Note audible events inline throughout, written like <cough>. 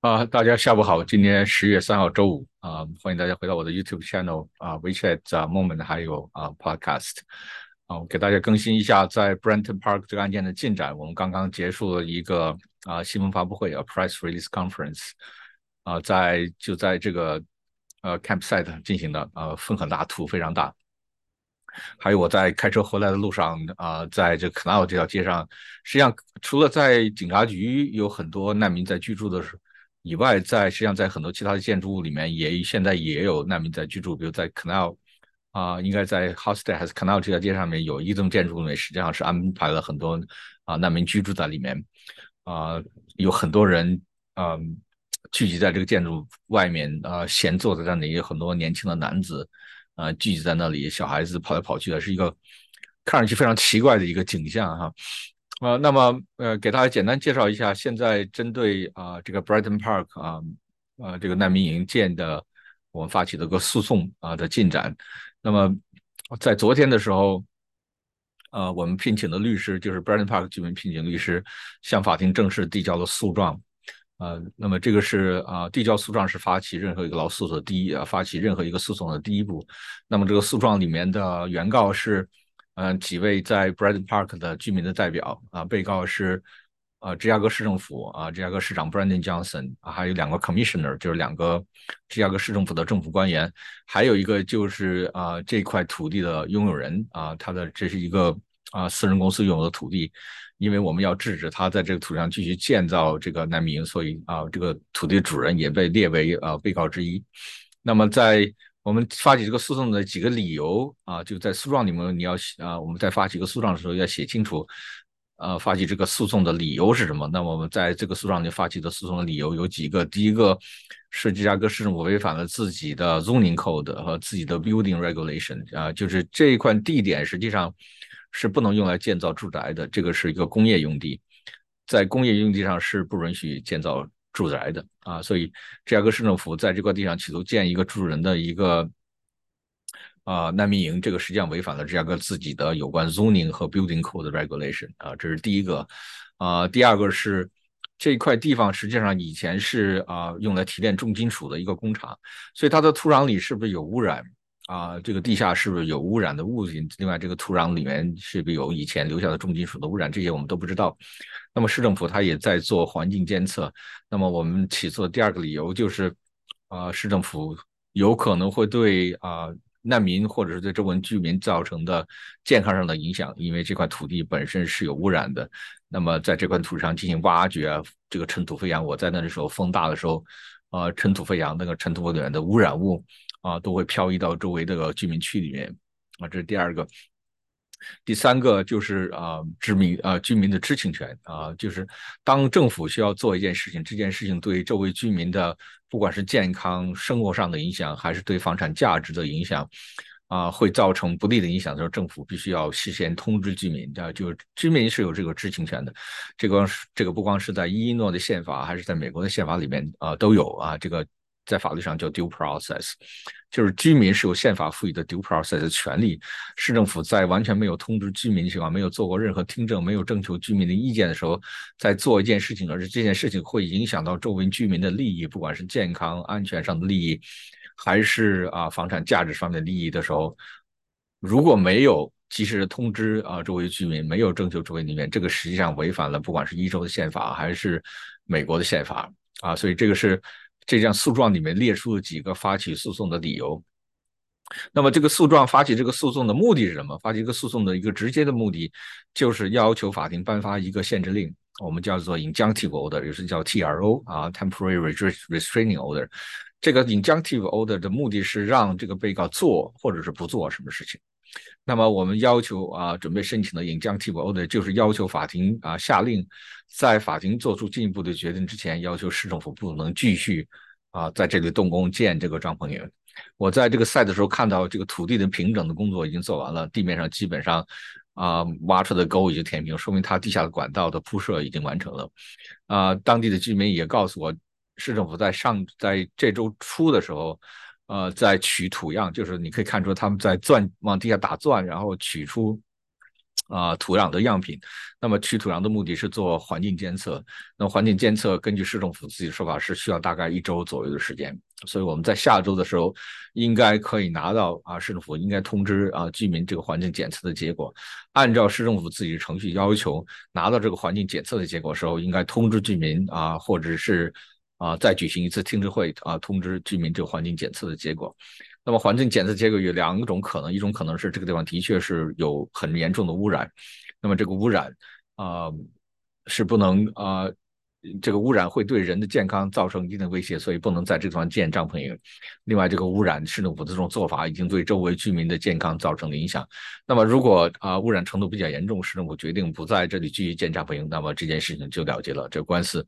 啊，大家下午好，今天十月三号周五啊，欢迎大家回到我的 YouTube channel 啊，WeChat 啊 Moment 还有啊 Podcast 啊，我给大家更新一下在 Brenton Park 这个案件的进展。我们刚刚结束了一个啊新闻发布会啊 Press Release Conference 啊，在就在这个呃 Campsite 进行的啊，风很大，土非常大。还有我在开车回来的路上啊，在这 Canal 这条街上，实际上除了在警察局有很多难民在居住的时候。以外，在实际上在很多其他的建筑物里面，也现在也有难民在居住。比如在 Canal 啊，应该在 Hostel 还是 Canal 这条街上面有一栋建筑里面，实际上是安排了很多啊难民居住在里面。啊，有很多人啊聚集在这个建筑外面啊，闲坐在那里，有很多年轻的男子啊聚集在那里，小孩子跑来跑去的，是一个看上去非常奇怪的一个景象哈。啊，那么呃，给大家简单介绍一下，现在针对啊这个 Brighton Park 啊呃这个难民营建的，我们发起的个诉讼啊的进展。那么在昨天的时候，呃，我们聘请的律师就是 Brighton Park 居民聘请律师，向法庭正式递交了诉状。呃，那么这个是啊，递交诉状是发起任何一个劳诉的第一啊，发起任何一个诉讼的第一步。那么这个诉状里面的原告是。嗯，几位在 Brighton Park 的居民的代表啊，被告是呃芝加哥市政府啊，芝加哥市长 Brandon Johnson 啊，还有两个 Commissioner，就是两个芝加哥市政府的政府官员，还有一个就是啊这块土地的拥有人啊，他的这是一个啊私人公司拥有的土地，因为我们要制止他在这个土地上继续建造这个难民营，所以啊这个土地主人也被列为啊被告之一。那么在我们发起这个诉讼的几个理由啊，就在诉状里面，你要写啊，我们在发起一个诉状的时候要写清楚，呃，发起这个诉讼的理由是什么？那我们在这个诉状里发起的诉讼的理由有几个？第一个是芝加哥市政府违反了自己的 zoning code 和自己的 building regulation 啊，就是这一块地点实际上是不能用来建造住宅的，这个是一个工业用地，在工业用地上是不允许建造。住宅的啊，所以芝加哥市政府在这块地上企图建一个住人的一个啊难民营，这个实际上违反了芝加哥自己的有关 zoning 和 building code regulation 啊，这是第一个啊。第二个是这块地方实际上以前是啊用来提炼重金属的一个工厂，所以它的土壤里是不是有污染？啊，这个地下是不是有污染的物品？另外，这个土壤里面是不是有以前留下的重金属的污染？这些我们都不知道。那么市政府它也在做环境监测。那么我们起诉的第二个理由就是，啊，市政府有可能会对啊难民或者是对周围居民造成的健康上的影响，因为这块土地本身是有污染的。那么在这块土地上进行挖掘，这个尘土飞扬。我在那的时候，风大的时候，啊，尘土飞扬，那个尘土里面的污染物。啊，都会漂移到周围的居民区里面啊，这是第二个。第三个就是啊，居民啊，居民的知情权啊，就是当政府需要做一件事情，这件事情对周围居民的不管是健康、生活上的影响，还是对房产价值的影响啊，会造成不利的影响的时候，政府必须要事先通知居民啊，就是居民是有这个知情权的。这个是这个不光是在伊诺的宪法，还是在美国的宪法里面啊，都有啊，这个。在法律上叫 due process，就是居民是有宪法赋予的 due process 的权利。市政府在完全没有通知居民的情况，没有做过任何听证，没有征求居民的意见的时候，在做一件事情，而且这件事情会影响到周围居民的利益，不管是健康安全上的利益，还是啊房产价值上面的利益的时候，如果没有及时的通知啊周围居民，没有征求周围居民，这个实际上违反了不管是一州的宪法还是美国的宪法啊，所以这个是。这项诉状里面列出了几个发起诉讼的理由。那么，这个诉状发起这个诉讼的目的是什么？发起一个诉讼的一个直接的目的，就是要求法庭颁发一个限制令，我们叫做 injunctive order，也是叫 TRO 啊，temporary restraining order。这个 injunctive order 的目的是让这个被告做或者是不做什么事情。那么我们要求啊，准备申请的 injunctive order 就是要求法庭啊下令，在法庭做出进一步的决定之前，要求市政府不能继续啊在这里动工建这个帐篷营。我在这个赛的时候看到，这个土地的平整的工作已经做完了，地面上基本上啊挖出的沟已经填平，说明它地下的管道的铺设已经完成了。啊，当地的居民也告诉我，市政府在上在这周初的时候。呃，在取土样，就是你可以看出他们在钻往地下打钻，然后取出啊，土壤的样品，那么取土壤的目的是做环境监测。那环境监测，根据市政府自己的说法，是需要大概一周左右的时间。所以我们在下周的时候，应该可以拿到啊，市政府应该通知啊居民这个环境检测的结果。按照市政府自己的程序要求，拿到这个环境检测的结果时候，应该通知居民啊，或者是啊再举行一次听证会啊，通知居民这个环境检测的结果。那么环境检测结果有两种可能，一种可能是这个地方的确是有很严重的污染，那么这个污染啊是不能啊，这个污染会对人的健康造成一定的威胁，所以不能在这地方建帐篷营。另外，这个污染市政府这种做法已经对周围居民的健康造成了影响。那么如果啊污染程度比较严重，市政府决定不在这里继续建帐篷营，那么这件事情就了结了，这官司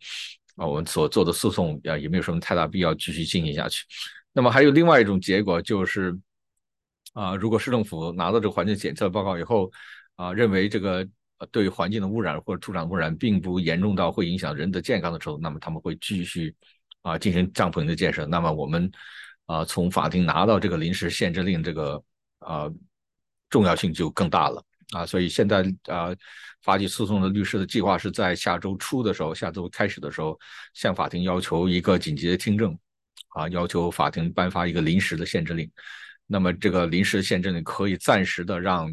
啊我们所做的诉讼啊也没有什么太大必要继续进行下去。那么还有另外一种结果，就是啊，如果市政府拿到这个环境检测报告以后，啊，认为这个对环境的污染或者土壤污染并不严重到会影响人的健康的时候，那么他们会继续啊进行帐篷的建设。那么我们啊从法庭拿到这个临时限制令，这个啊重要性就更大了啊。所以现在啊发起诉讼的律师的计划是在下周初的时候，下周开始的时候向法庭要求一个紧急的听证。啊，要求法庭颁发一个临时的限制令，那么这个临时限制令可以暂时的让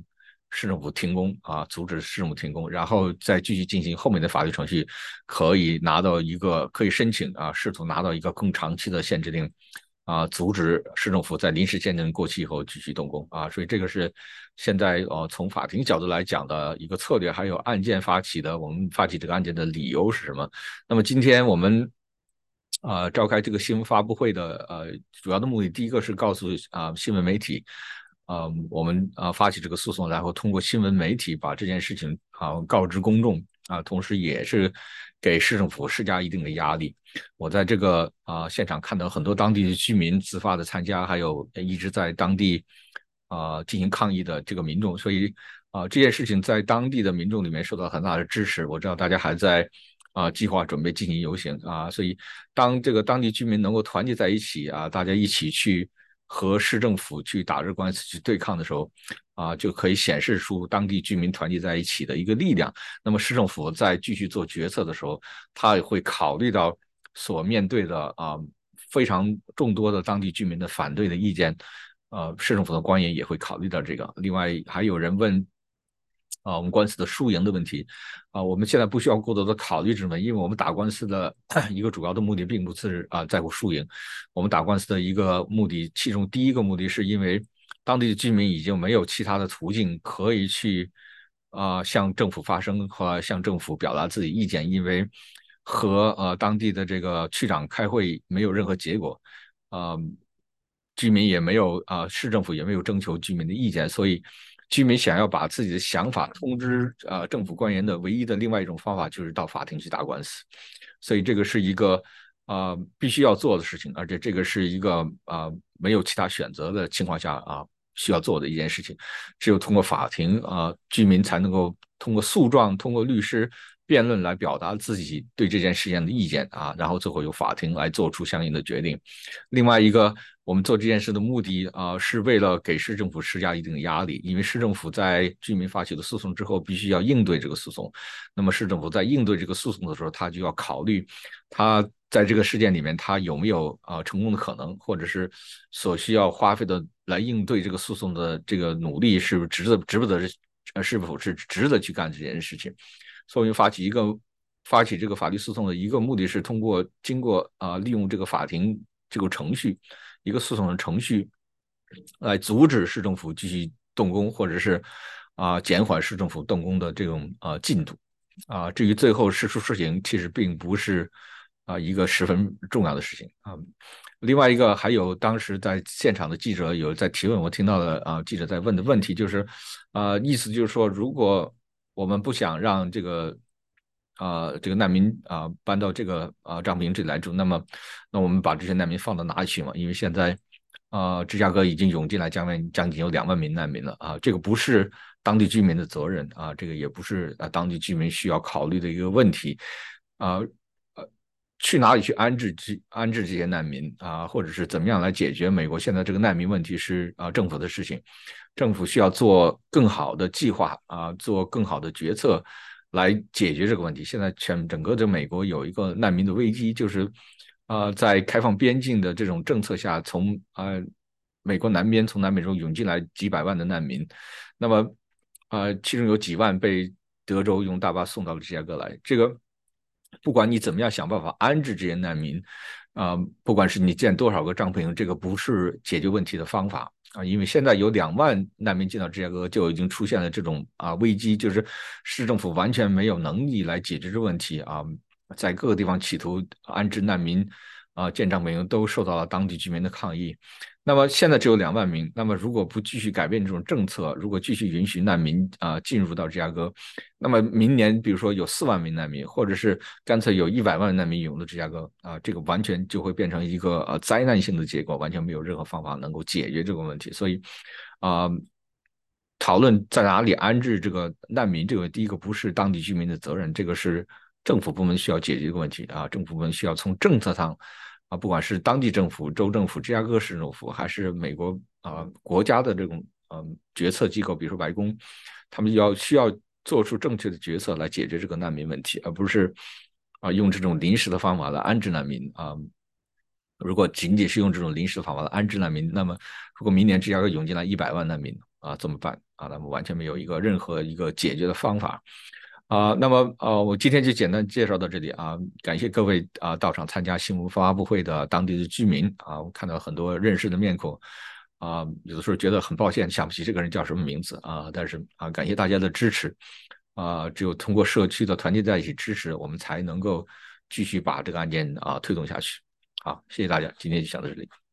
市政府停工啊，阻止市政府停工，然后再继续进行后面的法律程序，可以拿到一个可以申请啊，试图拿到一个更长期的限制令啊，阻止市政府在临时限制令过期以后继续动工啊，所以这个是现在呃从法庭角度来讲的一个策略，还有案件发起的我们发起这个案件的理由是什么？那么今天我们。啊，召开这个新闻发布会的呃主要的目的，第一个是告诉啊新闻媒体，啊我们啊发起这个诉讼，然后通过新闻媒体把这件事情啊告知公众啊，同时也是给市政府施加一定的压力。我在这个啊现场看到很多当地的居民自发的参加，还有一直在当地啊进行抗议的这个民众，所以啊这件事情在当地的民众里面受到很大的支持。我知道大家还在。啊，计划准备进行游行啊，所以当这个当地居民能够团结在一起啊，大家一起去和市政府去打这官司去对抗的时候，啊，就可以显示出当地居民团结在一起的一个力量。那么市政府在继续做决策的时候，他也会考虑到所面对的啊非常众多的当地居民的反对的意见，呃，市政府的官员也会考虑到这个。另外还有人问。啊，我们官司的输赢的问题，啊，我们现在不需要过多的考虑这么，因为我们打官司的 <clears throat> 一个主要的目的并不是啊在乎输赢，我们打官司的一个目的，其中第一个目的是因为当地的居民已经没有其他的途径可以去啊向政府发声和向政府表达自己意见，因为和呃当地的这个区长开会没有任何结果，啊，居民也没有啊市政府也没有征求居民的意见，所以。居民想要把自己的想法通知呃政府官员的唯一的另外一种方法就是到法庭去打官司，所以这个是一个啊必须要做的事情，而且这个是一个啊没有其他选择的情况下啊需要做的一件事情，只有通过法庭啊居民才能够通过诉状、通过律师辩论来表达自己对这件事件的意见啊，然后最后由法庭来做出相应的决定。另外一个。我们做这件事的目的啊，是为了给市政府施加一定的压力，因为市政府在居民发起的诉讼之后，必须要应对这个诉讼。那么市政府在应对这个诉讼的时候，他就要考虑，他在这个事件里面他有没有啊成功的可能，或者是所需要花费的来应对这个诉讼的这个努力是不是值得，值不得，呃，是否是值得去干这件事情。所以发起一个发起这个法律诉讼的一个目的是通过经过啊利用这个法庭这个程序。一个诉讼的程序来阻止市政府继续动工，或者是啊减缓市政府动工的这种啊进度啊。至于最后释出实行，其实并不是啊一个十分重要的事情啊。另外一个还有当时在现场的记者有在提问，我听到了啊记者在问的问题就是啊意思就是说，如果我们不想让这个啊这个难民啊搬到这个啊帐篷营这里来住，那么那我们把这些难民放到哪里去嘛？因为现在，啊，芝加哥已经涌进来将近将近有两万名难民了啊，这个不是当地居民的责任啊，这个也不是啊当地居民需要考虑的一个问题啊，呃，去哪里去安置这安置这些难民啊，或者是怎么样来解决美国现在这个难民问题是啊政府的事情，政府需要做更好的计划啊，做更好的决策来解决这个问题。现在全整个的美国有一个难民的危机，就是啊，在开放边境的这种政策下，从啊美国南边从南美洲涌进来几百万的难民，那么啊，其中有几万被德州用大巴送到了芝加哥来。这个不管你怎么样想办法安置这些难民。啊，不管是你建多少个帐篷营，这个不是解决问题的方法啊！因为现在有两万难民进到芝加哥，就已经出现了这种啊危机，就是市政府完全没有能力来解决这问题啊，在各个地方企图安置难民啊建帐篷营，都受到了当地居民的抗议。那么现在只有两万名。那么如果不继续改变这种政策，如果继续允许难民啊进入到芝加哥，那么明年比如说有四万名难民，或者是干脆有一百万难民涌入芝加哥啊，这个完全就会变成一个呃灾难性的结果，完全没有任何方法能够解决这个问题。所以啊，讨论在哪里安置这个难民，这个第一个不是当地居民的责任，这个是政府部门需要解决的问题啊，政府部门需要从政策上。啊，不管是当地政府、州政府、芝加哥市政府，还是美国啊国家的这种嗯决策机构，比如说白宫，他们要需要做出正确的决策来解决这个难民问题，而不是啊用这种临时的方法来安置难民啊。如果仅仅是用这种临时的方法来安置难民，那么如果明年芝加哥涌进来一百万难民啊，怎么办啊？那么完全没有一个任何一个解决的方法。啊，那么呃，我今天就简单介绍到这里啊，感谢各位啊到场参加新闻发布会的当地的居民啊，我看到很多认识的面孔啊，有的时候觉得很抱歉想不起这个人叫什么名字啊，但是啊，感谢大家的支持啊，只有通过社区的团结在一起支持，我们才能够继续把这个案件啊推动下去。好，谢谢大家，今天就讲到这里。